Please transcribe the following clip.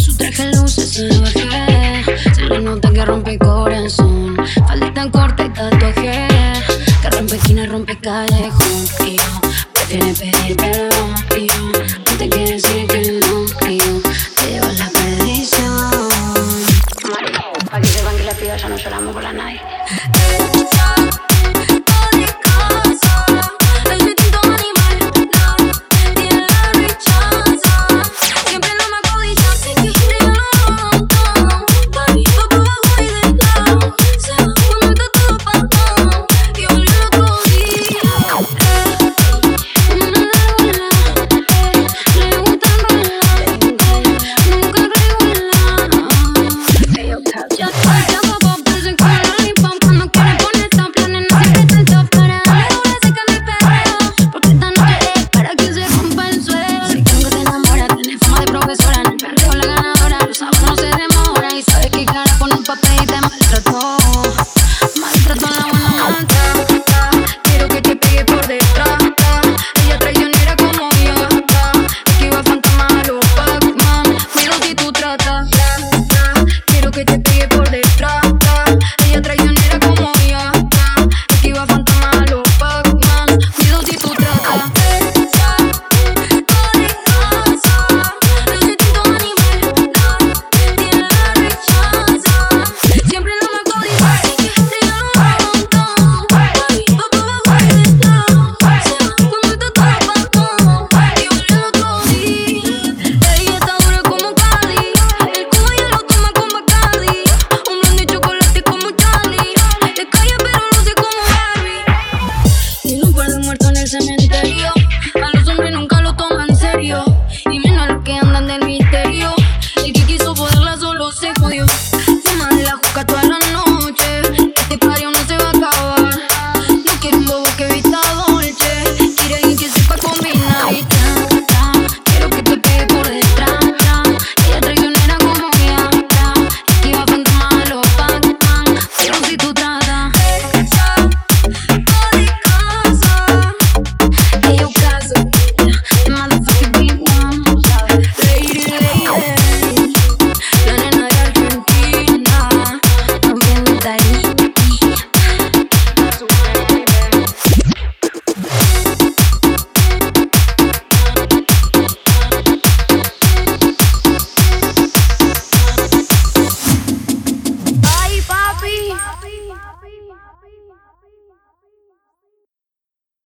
Su traje luce salvaje, se le nota que rompe corazón. Falda tan corta y tatuaje, que rompe esquina, rompe callejón. Y yo prefiere pedir perdón. Y yo no te quiero decir que no. Y te llevo la perdición. María, para que sepan que la piba ya no lloramos por la nadie.